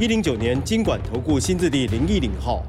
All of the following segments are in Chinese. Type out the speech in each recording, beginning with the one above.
一零九年经管投顾新字第零一零号。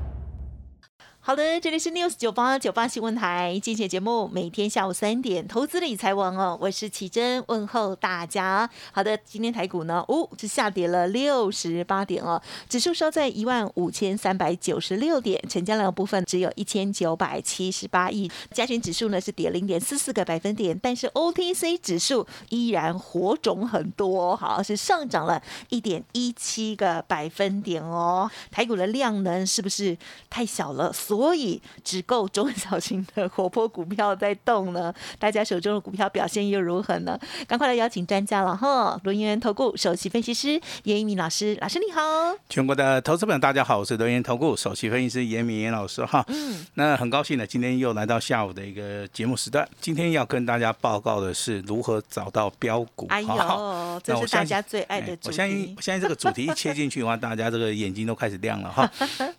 好的，这里是 News 九八九八新闻台，今天节目每天下午三点，投资理财王哦，我是奇珍，问候大家。好的，今天台股呢，哦，是下跌了六十八点哦，指数收在一万五千三百九十六点，成交量部分只有一千九百七十八亿，加权指数呢是跌零点四四个百分点，但是 OTC 指数依然火种很多，好是上涨了一点一七个百分点哦。台股的量能是不是太小了？所以只够中小型的活泼股票在动呢，大家手中的股票表现又如何呢？赶快来邀请专家了哈！轮源投顾首席分析师严一鸣老师，老师你好。全国的投资朋友大家好，我是轮源投顾首席分析师严明严老师哈。嗯，那很高兴呢，今天又来到下午的一个节目时段。今天要跟大家报告的是如何找到标股。哎呦，这是大家最爱的主题。我相信，我相信这个主题一切进去的话，大家这个眼睛都开始亮了哈。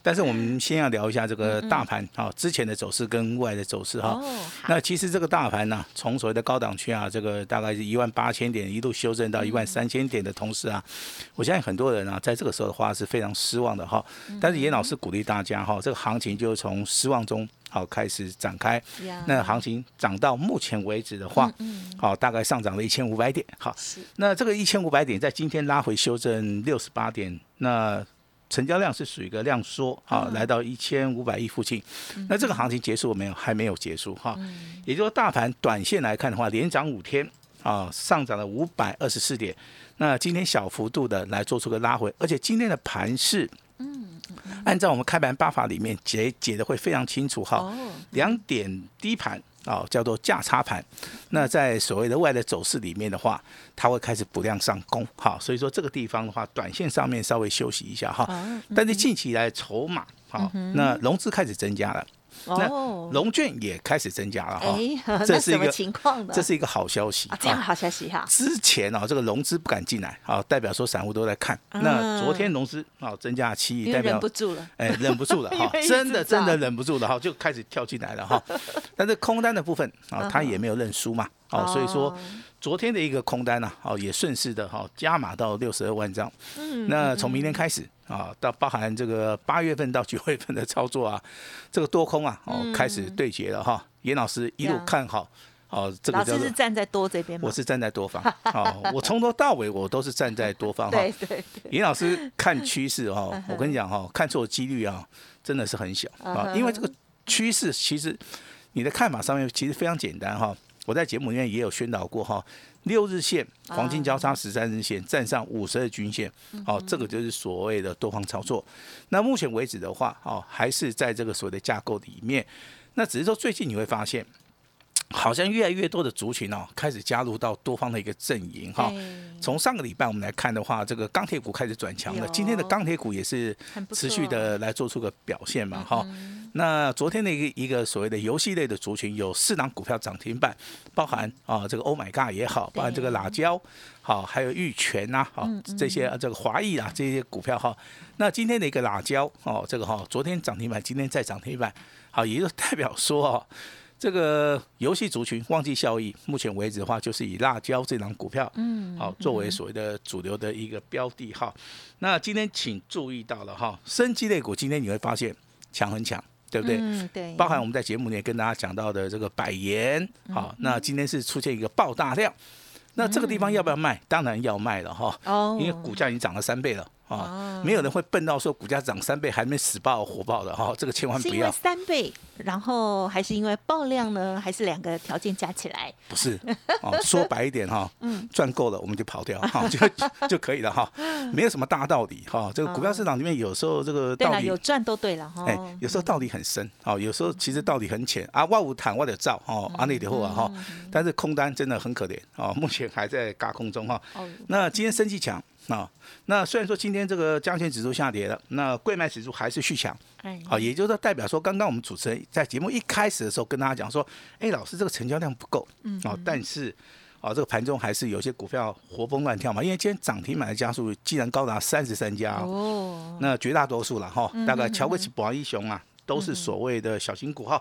但是我们先要聊一下这个。大盘啊，之前的走势跟未来的走势哈，那其实这个大盘呢，从所谓的高档区啊，这个大概是一万八千点一路修正到一万三千点的同时啊，我相信很多人啊，在这个时候的话是非常失望的哈。但是严老师鼓励大家哈，这个行情就从失望中好开始展开。那行情涨到目前为止的话，好大概上涨了一千五百点。好，那这个一千五百点在今天拉回修正六十八点，那。成交量是属于一个量缩啊，来到一千五百亿附近。那这个行情结束没有？还没有结束哈。也就是说，大盘短线来看的话，连涨五天啊，上涨了五百二十四点。那今天小幅度的来做出个拉回，而且今天的盘势，嗯，按照我们开盘八法里面解解的会非常清楚哈。两点低盘。哦，叫做价差盘。那在所谓的外的走势里面的话，它会开始补量上攻。好，所以说这个地方的话，短线上面稍微休息一下哈。但是近期来筹码，好，那融资开始增加了。那龙券也开始增加了哈，这是一个情况这是一个好消息。这样好消息哈。之前啊，这个融资不敢进来，啊，代表说散户都在看。那昨天融资啊增加了七亿，代表忍不住了，哎，忍不住了 哈，真的真的忍不住了哈，就开始跳进来了哈。但是空单的部分啊，他也没有认输嘛，哦，所以说昨天的一个空单呢，哦，也顺势的哈加码到六十二万张。嗯，那从明天开始。啊，到包含这个八月份到九月份的操作啊，这个多空啊，哦，开始对决了哈。严老师一路看好，哦，这个老师是站在多这边吗？我是站在多方，哦，我从头到尾我都是站在多方哈。对对。严老师看趋势 哈，我跟你讲哈，看错几率啊，真的是很小啊，因为这个趋势其实你的看法上面其实非常简单哈。我在节目里面也有宣导过哈。六日线黄金交叉十三日线站上五十二均线，哦，这个就是所谓的多方操作。那目前为止的话，哦，还是在这个所谓的架构里面。那只是说最近你会发现。好像越来越多的族群哦，开始加入到多方的一个阵营哈。从上个礼拜我们来看的话，这个钢铁股开始转强了。今天的钢铁股也是持续的来做出个表现嘛哈。那昨天的一个一个所谓的游戏类的族群，有四档股票涨停板，包含啊这个 Oh My God 也好，包含这个辣椒好，还有玉泉呐好这些这个华裔啊这些股票哈。那今天的一个辣椒哦，这个哈昨天涨停板，今天再涨停板，好也就代表说哦。这个游戏族群旺季效益，目前为止的话，就是以辣椒这档股票，嗯，好作为所谓的主流的一个标的哈。那今天请注意到了哈，生机类股今天你会发现强很强，对不对？嗯，对。包含我们在节目里面跟大家讲到的这个百元，好，那今天是出现一个爆大量，那这个地方要不要卖？当然要卖了哈，哦，因为股价已经涨了三倍了。啊，没有人会笨到说股价涨三倍还没死爆火爆的哈，这个千万不要。三倍，然后还是因为爆量呢？还是两个条件加起来？不是，哦，说白一点哈，嗯，赚够了我们就跑掉哈，就就可以了哈，没有什么大道理哈。这个股票市场里面有时候这个道理有赚都对了哈，哎，有时候道理很深，哦，有时候其实道理很浅啊。万物谈万的造哦，阿内的货啊哈，但是空单真的很可怜哦，目前还在嘎空中哈。那今天升气强。啊。那虽然说今天这个加权指数下跌了，那贵买指数还是续强。哎，好，也就是说代表说，刚刚我们主持人在节目一开始的时候跟大家讲说，哎，老师这个成交量不够，嗯，哦，但是。啊，这个盘中还是有些股票活蹦乱跳嘛，因为今天涨停板的家数竟然高达三十三家哦，那绝大多数了哈，大概乔克奇、博一雄啊，都是所谓的小型股哈。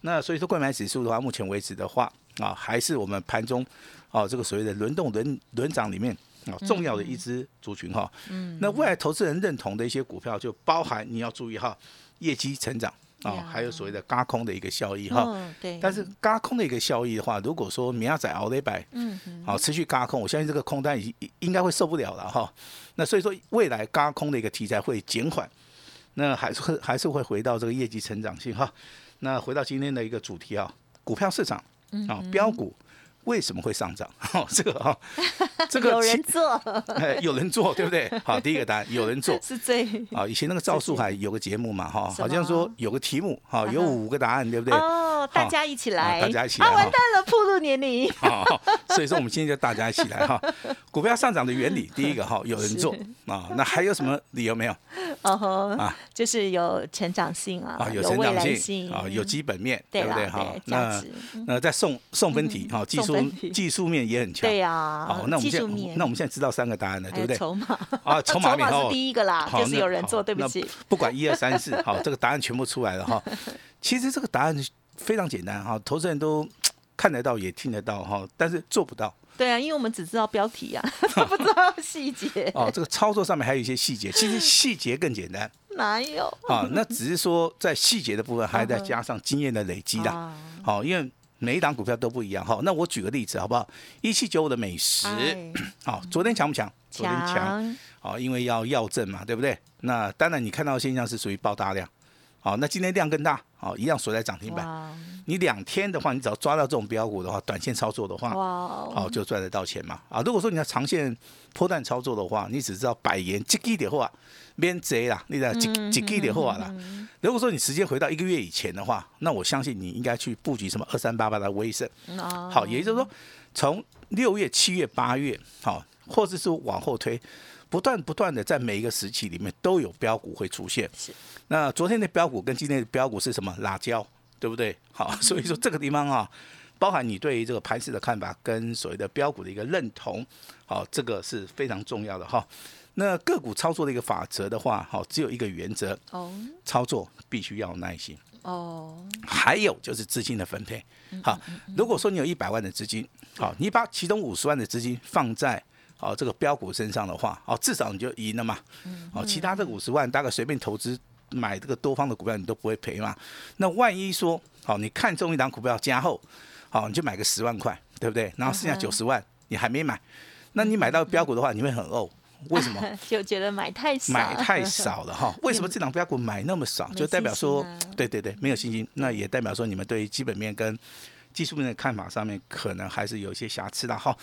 那所以说，购买指数的话，目前为止的话啊，还是我们盘中啊这个所谓的轮动轮轮涨里面啊重要的一支族群哈。嗯，那未来投资人认同的一些股票，就包含你要注意哈，业绩成长。啊，还有所谓的嘎空的一个效益哈，对。但是嘎空的一个效益的话，如果说明亚仔熬了一百，嗯好持续嘎空，我相信这个空单已应该会受不了了哈。那所以说未来嘎空的一个题材会减缓，那还是会还是会回到这个业绩成长性哈。那回到今天的一个主题啊，股票市场啊，标股。为什么会上涨？哦，这个哈，这个有人做，哎，有人做，对不对？好，第一个答案有人做是最啊。以前那个赵树海有个节目嘛，哈，好像说有个题目，哈，有五个答案，对不对？哦，大家一起来，大家一起来，啊，完蛋了，暴露年龄。所以说我们今天就大家一起来哈。股票上涨的原理，第一个哈，有人做啊，那还有什么理由没有？哦吼啊，就是有成长性啊，有成长性啊，有基本面，对不对？哈，那那再送送分题哈，技术技术面也很强，对呀。好，那我们现在那我们现在知道三个答案了，对不对？筹码啊，筹码 面是第一个啦，就是有人做，对不起。不管一二三四，好，这个答案全部出来了哈。其实这个答案非常简单哈，投资人都 看得到也听得到哈，但是做不到。对啊，因为我们只知道标题啊，不知道细节。哦，这个操作上面还有一些细节，其实细节更简单。哪有？啊，那只是说在细节的部分，还再加上经验的累积啦。好，因为每一档股票都不一样。哈，那我举个例子好不好？一七九五的美食，好，昨天强不强？昨天强。好，因为要要证嘛，对不对？那当然，你看到现象是属于爆大量。好，那今天量更大，好，一样锁在涨停板。你两天的话，你只要抓到这种标股的话，短线操作的话，好就赚得到钱嘛。啊，如果说你要长线破段操作的话，你只知道百元几几的话，免贼啦，你知几几几的话啦。如果说你时间回到一个月以前的话，那我相信你应该去布局什么二三八八的威盛。好，也就是说，从六月、七月、八月，好，或者是往后推。不断不断的在每一个时期里面都有标股会出现。是。那昨天的标股跟今天的标股是什么？辣椒，对不对？好，所以说这个地方啊，包含你对于这个盘势的看法跟所谓的标股的一个认同，好，这个是非常重要的哈。那个股操作的一个法则的话，好，只有一个原则。哦。操作必须要有耐心。哦。还有就是资金的分配。好，如果说你有一百万的资金，好，你把其中五十万的资金放在。哦，这个标股身上的话，哦，至少你就赢了嘛。哦，其他这五十万大概随便投资买这个多方的股票，你都不会赔嘛。那万一说，好，你看中一档股票加厚，好，你就买个十万块，对不对？然后剩下九十万你还没买，那你买到标股的话，你会很呕。为什么？就觉得买太少，买太少了哈。为什么这档标股买那么少？就代表说，对对对，没有信心。那也代表说，你们对于基本面跟技术面的看法上面，可能还是有一些瑕疵的哈。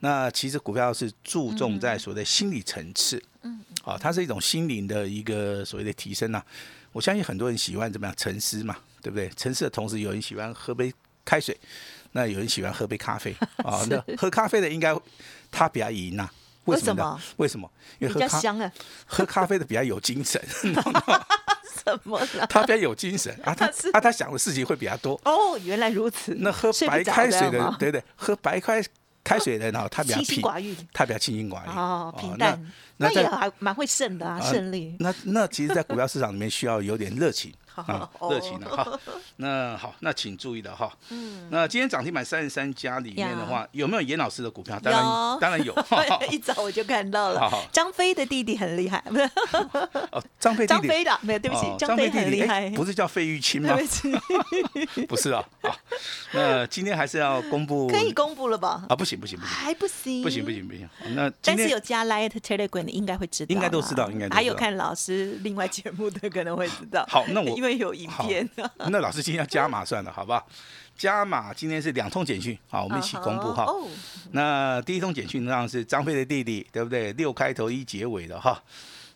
那其实股票是注重在所谓的心理层次，嗯，啊，它是一种心灵的一个所谓的提升呐。我相信很多人喜欢怎么样沉思嘛，对不对？沉思的同时，有人喜欢喝杯开水，那有人喜欢喝杯咖啡 啊。那喝咖啡的应该他比较赢呐？为什么？为什么？因为喝咖香啊，喝咖啡的比较有精神。什么？他比较有精神啊，他啊他想的事情会比较多。哦，原来如此。那喝白开水的，对对，喝白开。开水的呢，他比较清寡欲，他比较清心寡欲哦，平淡，那也还蛮会胜的啊，胜利。那那其实，在股票市场里面需要有点热情。啊，热情的哈。那好，那请注意的哈。嗯。那今天涨停板三十三家里面的话，有没有严老师的股票？当然，当然有。一早我就看到了。张飞的弟弟很厉害，不是？哦，张飞。张飞的没有，对不起，张飞很厉害。不是叫费玉清吗？不是啊。好，那今天还是要公布。可以公布了吧？啊，不行不行不行，还不行。不行不行不行。那但是有加 Light Telegram 的应该会知道。应该都知道，应该。还有看老师另外节目的可能会知道。好，那我因为有影片。那老师今天要加码算了，好不好？加码今天是两通简讯，好，我们一起公布哈。那第一通简讯当然是张飞的弟弟，对不对？六开头一结尾的哈。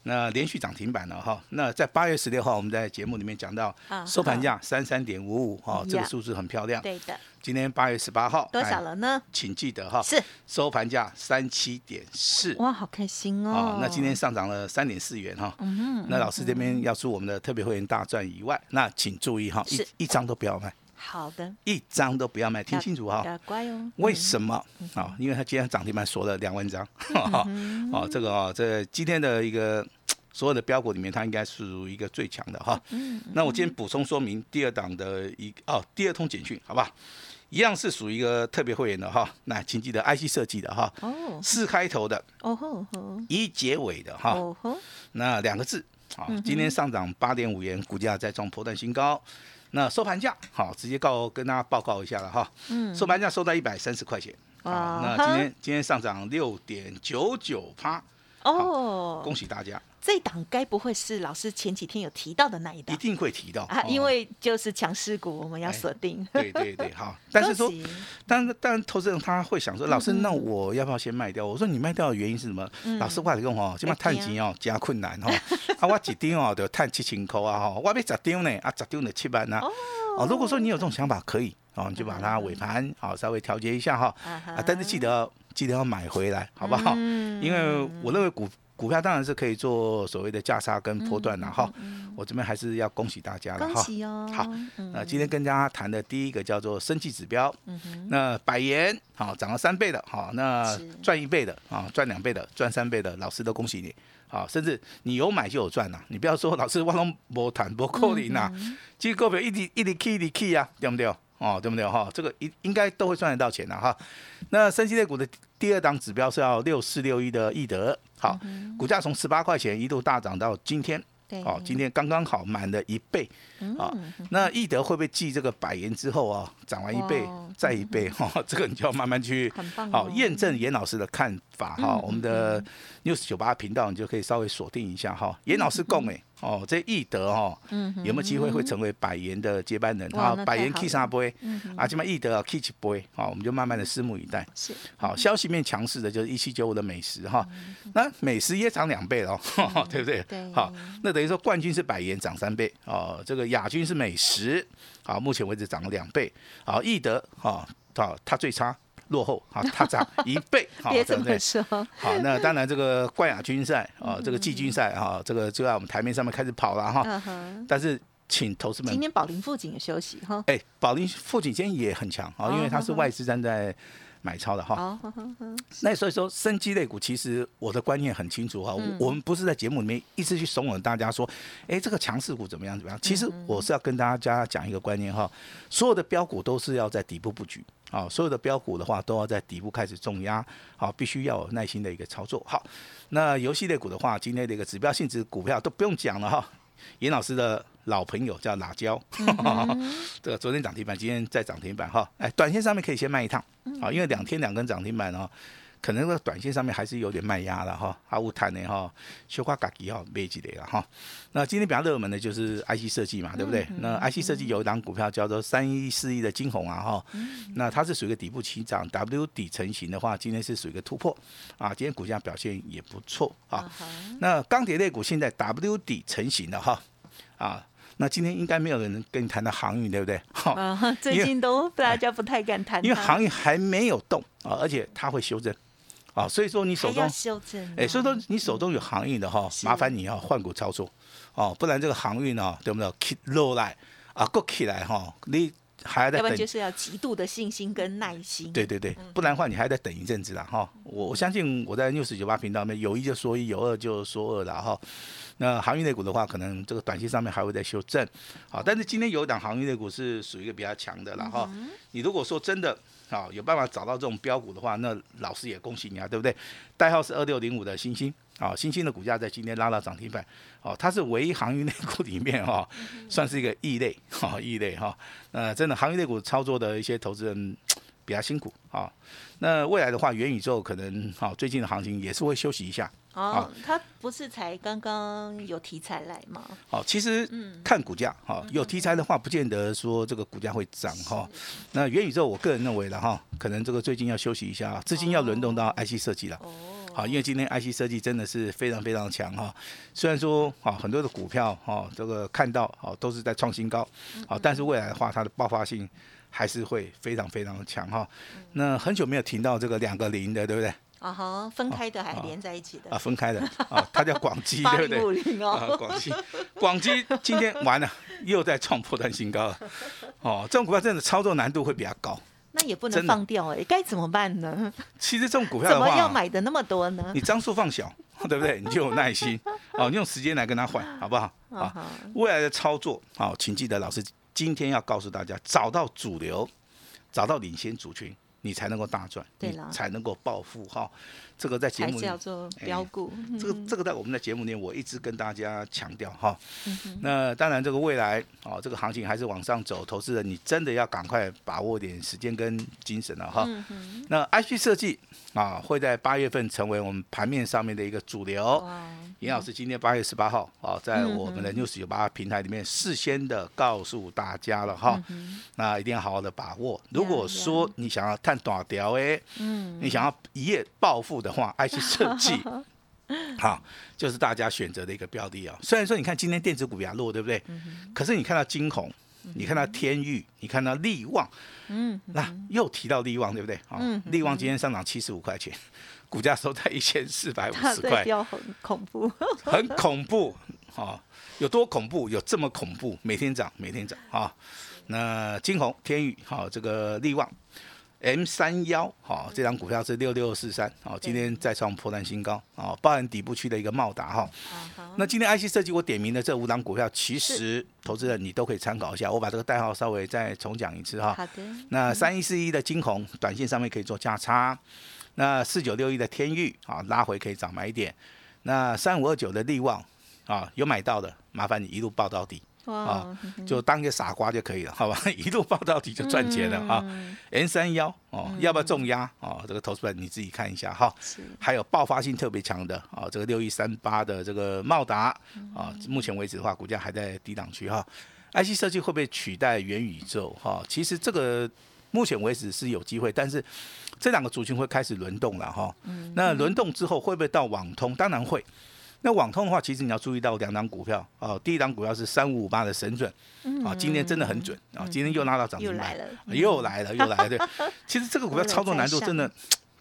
那连续涨停板了哈。那在八月十六号，我们在节目里面讲到收盘价三三点五五哈，这个数字很漂亮。对的。今天八月十八号多少了呢？请记得哈，是收盘价三七点四。哇，好开心哦！那今天上涨了三点四元哈。嗯那老师这边要祝我们的特别会员大赚以外，那请注意哈，一一张都不要卖。好的。一张都不要卖，听清楚哈。乖哦。为什么？啊，因为他今天涨停板锁了两万张。哦，这个哦，这今天的一个。所有的标股里面，它应该属于一个最强的哈。嗯。那我今天补充说明第二档的一哦，第二通简讯，好不好？一样是属于一个特别会员的哈。那请记得 IC 设计的哈。哦。四开头的。哦吼吼。一结尾的哈。那两个字，好，今天上涨八点五元，股价再创破断新高。那收盘价，好，直接告跟大家报告一下了哈。嗯。收盘价收在一百三十块钱。啊。那今天今天上涨六点九九趴。哦。恭喜大家。这档该不会是老师前几天有提到的那一档？一定会提到啊，因为就是强势股，我们要锁定。对对对，好。但是说，但但投资人他会想说，老师，那我要不要先卖掉？我说你卖掉的原因是什么？老师话你讲哦，起码探钱哦加困难哦。啊，我一张哦就探七千块啊哈，我要十张呢啊，十张的七万啊。哦。如果说你有这种想法，可以哦，你就把它尾盘好稍微调节一下哈。啊。但是记得记得要买回来，好不好？嗯。因为我认为股。股票当然是可以做所谓的价差跟波段了哈，我这边还是要恭喜大家了哈。好，那今天跟大家谈的第一个叫做生计指标，那百元好涨了三倍的，好那赚一倍的啊，赚两倍的，赚三倍的，老师都恭喜你，好，甚至你有买就有赚呐，你不要说老师我拢无谈无扣零呐，其实股票一直一直起一直起啊，对不对？哦，对不对哈？这个应应该都会赚得到钱的哈。那升息类股的第二档指标是要六四六一的易德，好，股价从十八块钱一度大涨到今天。哦，今天刚刚好满了一倍，啊，那易德会不会继这个百元之后啊，涨完一倍再一倍哈？这个你就要慢慢去好验证严老师的看法哈。我们的 news 九八频道你就可以稍微锁定一下哈。严老师供诶，哦，这易德哈，嗯有没有机会会成为百元的接班人？哈，百元 K 三杯，啊，这边易德啊 K 七杯，好，我们就慢慢的拭目以待。是，好，消息面强势的就是一七九五的美食哈，那美食也涨两倍了，对不对？对，好，那等于说冠军是百元涨三倍，哦，这个亚军是美食，好，目前为止涨了两倍，好，易德，哈，好，它最差。落后啊，它涨一倍，别这么说。好，那当然这个冠亚军赛啊，这个季军赛啊，这个就在我们台面上面开始跑了哈。但是，请投资们，今天宝林富锦也休息哈。哎，宝林富锦今天也很强啊，因为它是外资站在。买超的哈，那所以说，生机类股其实我的观念很清楚哈，我们不是在节目里面一直去怂恿大家说，哎，这个强势股怎么样怎么样？其实我是要跟大家讲一个观念哈，所有的标股都是要在底部布局啊，所有的标股的话都要在底部开始重压，好，必须要有耐心的一个操作。好，那游戏类股的话，今天的一个指标性质股票都不用讲了哈。严老师的老朋友叫辣椒，这个昨天涨停板，今天再涨停板哈。哎，短线上面可以先卖一趟，啊，因为两天两根涨停板哦，可能在短线上面还是有点卖压了哈。阿乌坦的哈，修花嘎吉哈，没几类了哈。那今天比较热门的就是 IC 设计嘛，对不对？那 IC 设计有一档股票叫做三一四一的金红啊哈，那它是属于一个底部起涨，W 底成型的话，今天是属于一个突破啊，今天股价表现也不错啊。那钢铁类股现在 W 底成型了哈。啊，那今天应该没有人跟你谈到航运，对不对？哈，最近都 大家不太敢谈，因为航运还没有动啊，而且它会修正啊，所以说你手中修正，哎，所以说你手中有航运的哈，麻烦你要换股操作哦，不然这个航运呢，对不对？起落来啊，过起来哈，你还要再等，就是要极度的信心跟耐心。对对对，不然的话你还得等一阵子了哈。我我相信我在六十九八频道里面有一就说一，有二就说二了哈。那航运类股的话，可能这个短期上面还会再修正，好，但是今天有一档航运类股是属于一个比较强的了哈。你如果说真的啊有办法找到这种标股的话，那老师也恭喜你啊，对不对？代号是二六零五的星星，啊，新兴的股价在今天拉到涨停板，哦，它是唯一航运类股里面哈，算是一个异类，哈，异类哈。呃，真的航运类股操作的一些投资人 比较辛苦啊。那未来的话，元宇宙可能好，最近的行情也是会休息一下。哦，它不是才刚刚有题材来吗？哦，其实看股价哈，有题材的话，不见得说这个股价会涨哈。那元宇宙，我个人认为的哈，可能这个最近要休息一下，资金要轮动到 IC 设计了。哦。好，因为今天 IC 设计真的是非常非常强哈。虽然说啊很多的股票哈这个看到啊都是在创新高，好，但是未来的话它的爆发性还是会非常非常的强哈。那很久没有听到这个两个零的，对不对？啊哈，分开的还连在一起的啊，分开的 啊，它叫广基，对不对？啊，广基，广基今天完了，又在创破断新高了。哦，这种股票真的操作难度会比较高。那也不能放掉哎，该怎么办呢？其实这种股票怎么要买的那么多呢？你张数放小，对不对？你就有耐心 哦，你用时间来跟他换，好不好？啊，未来的操作好，请记得老师今天要告诉大家，找到主流，找到领先族群。你才能够大赚，对了，才能够暴富哈。这个在节目叫做标股，这个这个在我们的节目里面，我一直跟大家强调哈。那当然，这个未来哦，这个行情还是往上走，投资人你真的要赶快把握点时间跟精神了哈。那 IC 设计啊，会在八月份成为我们盘面上面的一个主流。严老师今天八月十八号啊，在我们的 news 九八平台里面事先的告诉大家了哈，那一定要好好的把握。如果说你想要探短条哎，嗯，你想要一夜暴富的话，IC 设计，好，就是大家选择的一个标的啊。虽然说你看今天电子股比较弱，对不对？可是你看到金红，你看到天域，你看到利旺，嗯，那又提到利旺，对不对？啊，利旺今天上涨七十五块钱。股价收在一千四百五十块，很恐怖，很恐怖啊！有多恐怖？有这么恐怖？每天涨，每天涨啊！那金鸿、天宇，好，这个利旺，M 三幺，好，这张股票是六六四三，好，今天再创破断新高，啊，包含底部区的一个茂达，哈。那今天 IC 设计我点名的这五档股票，其实投资人你都可以参考一下，我把这个代号稍微再重讲一次哈。好的。那三一四一的金红，短线上面可以做价差。那四九六一的天域啊，拉回可以涨买点。那三五二九的利旺啊，有买到的，麻烦你一路报到底啊，就当一个傻瓜就可以了，好吧？一路报到底就赚钱了啊。N 三幺哦，要不要重压哦？这个投资人你自己看一下哈。还有爆发性特别强的啊，这个六一三八的这个茂达啊，目前为止的话，股价还在低档区哈。IC 设计会不会取代元宇宙哈？其实这个。目前为止是有机会，但是这两个族群会开始轮动了哈。那轮动之后会不会到网通？当然会。那网通的话，其实你要注意到两档股票哦。第一档股票是三五五八的神准啊，今天真的很准啊，今天又拉到涨停板，又来了，又来了。对，其实这个股票操作难度真的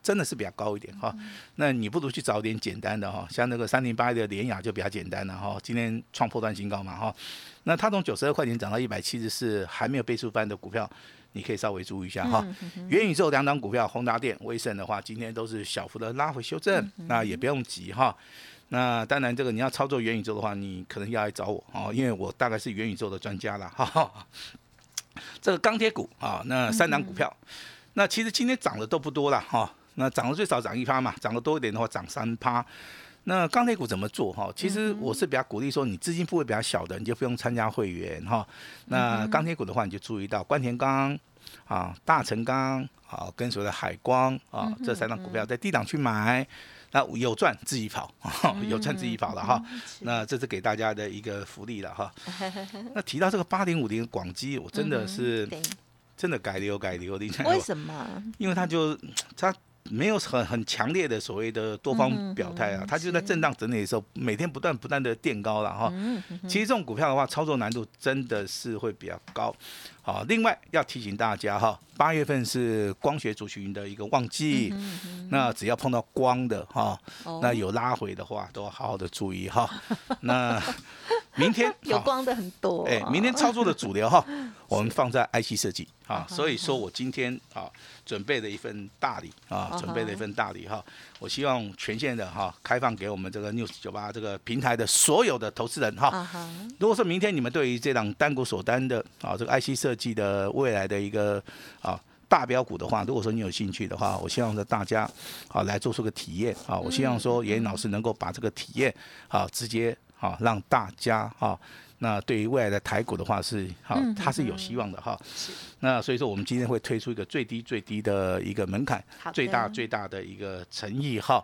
真的是比较高一点哈。那你不如去找点简单的哈，像那个三零八的联雅就比较简单了哈。今天创破断新高嘛哈。那它从九十二块钱涨到一百七十四，还没有倍数翻的股票。你可以稍微注意一下哈，元宇宙两档股票，宏达电、威盛的话，今天都是小幅的拉回修正，那也不用急哈。那当然，这个你要操作元宇宙的话，你可能要来找我哦，因为我大概是元宇宙的专家了哈。这个钢铁股啊，那三档股票，那其实今天涨的都不多了哈。那涨的最少涨一趴嘛，涨得多一点的话涨三趴。那钢铁股怎么做哈？其实我是比较鼓励说，你资金部位比较小的，你就不用参加会员哈。那钢铁股的话，你就注意到关田钢啊、大成钢啊，跟所谓的海光啊这三档股票在低档去买，那有赚自己跑，有赚自己跑了哈。那这是给大家的一个福利了哈。那提到这个八零五零广基，我真的是真的改流改流的。为什么？因为他就他。没有很很强烈的所谓的多方表态啊，它就在震荡整理的时候，每天不断不断的垫高了哈。其实这种股票的话，操作难度真的是会比较高。好，另外要提醒大家哈，八月份是光学族群的一个旺季，那只要碰到光的哈，那有拉回的话，都要好好的注意哈。那明天 有光的很多，哎，明天操作的主流哈，我们放在 IC 设计啊，所以说我今天啊准备了一份大礼啊，准备了一份大礼哈，我希望全线的哈开放给我们这个 News 九八这个平台的所有的投资人哈。如果说明天你们对于这档单股所单的啊这个 IC 设计的未来的一个啊大标股的话，如果说你有兴趣的话，我希望说大家啊来做出个体验啊，我希望说严老师能够把这个体验啊直接啊让大家哈。那对于未来的台股的话是好，它是有希望的哈。那所以说我们今天会推出一个最低最低的一个门槛，最大最大的一个诚意哈。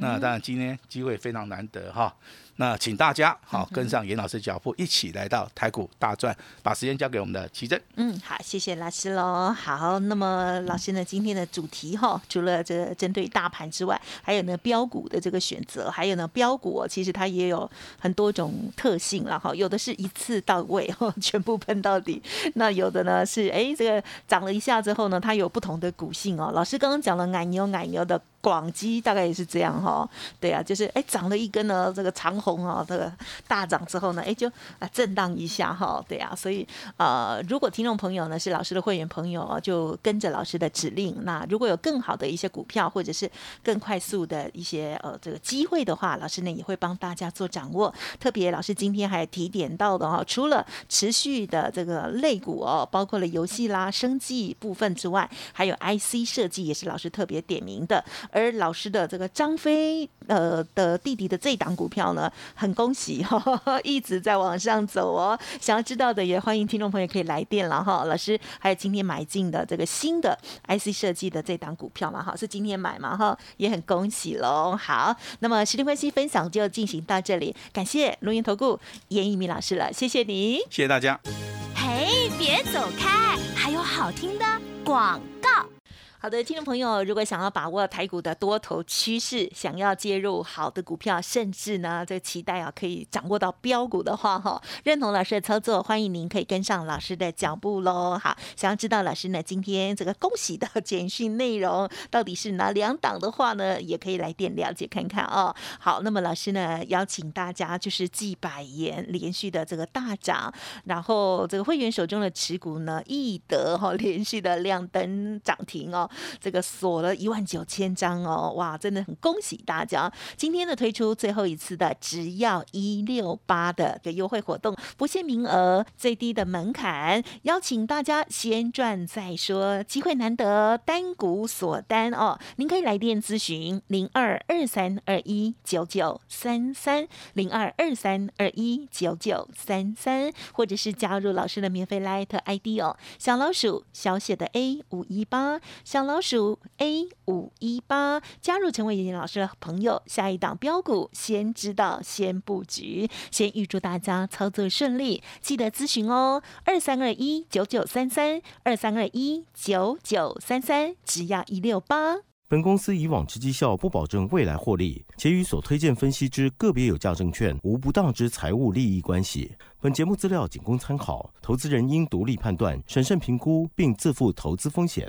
那当然今天机会非常难得哈。那请大家好跟上严老师脚步，一起来到台股大赚。把时间交给我们的奇珍。嗯，好，谢谢老师喽。好，那么老师呢，今天的主题哈，除了这针对大盘之外，还有呢标股的这个选择，还有呢标股其实它也有很多种特性了哈。有的是一次到位哈，全部喷到底；那有的呢是哎这个涨了一下之后呢，它有不同的股性哦。老师刚刚讲了奶牛奶牛的。广基大概也是这样哈，对啊，就是哎长了一根呢，这个长虹啊，这个大涨之后呢，哎就啊震荡一下哈，对啊，所以呃如果听众朋友呢是老师的会员朋友，就跟着老师的指令，那如果有更好的一些股票或者是更快速的一些呃这个机会的话，老师呢也会帮大家做掌握。特别老师今天还提点到的哈，除了持续的这个类股哦，包括了游戏啦、生计部分之外，还有 IC 设计也是老师特别点名的。而老师的这个张飞呃的弟弟的这档股票呢，很恭喜哈，一直在往上走哦。想要知道的也欢迎听众朋友可以来电了哈。老师还有今天买进的这个新的 IC 设计的这档股票嘛哈，是今天买嘛哈，也很恭喜喽。好，那么时间关系分享就进行到这里，感谢龙岩投顾严一鸣老师了，谢谢你，谢谢大家。嘿，别走开，还有好听的广告。好的，听众朋友，如果想要把握台股的多头趋势，想要介入好的股票，甚至呢，这个期待啊，可以掌握到标股的话，哈，认同老师的操作，欢迎您可以跟上老师的脚步喽。好，想要知道老师呢今天这个恭喜的简讯内容到底是哪两档的话呢，也可以来电了解看看哦。好，那么老师呢邀请大家就是继百元连续的这个大涨，然后这个会员手中的持股呢易德哈连续的亮灯涨停哦。这个锁了一万九千张哦，哇，真的很恭喜大家！今天的推出最后一次的只要一六八的个优惠活动，不限名额，最低的门槛，邀请大家先赚再说，机会难得，单股锁单哦，您可以来电咨询零二二三二一九九三三零二二三二一九九三三，或者是加入老师的免费 Light ID 哦，小老鼠小写的 A 五一八小。老鼠 A 五一八加入成为严老师的朋友，下一档标股先知道先布局，先预祝大家操作顺利，记得咨询哦，二三二一九九三三二三二一九九三三，只要一六八。本公司以往之绩效不保证未来获利，且与所推荐分析之个别有价证券无不当之财务利益关系。本节目资料仅供参考，投资人应独立判断、审慎评估，并自负投资风险。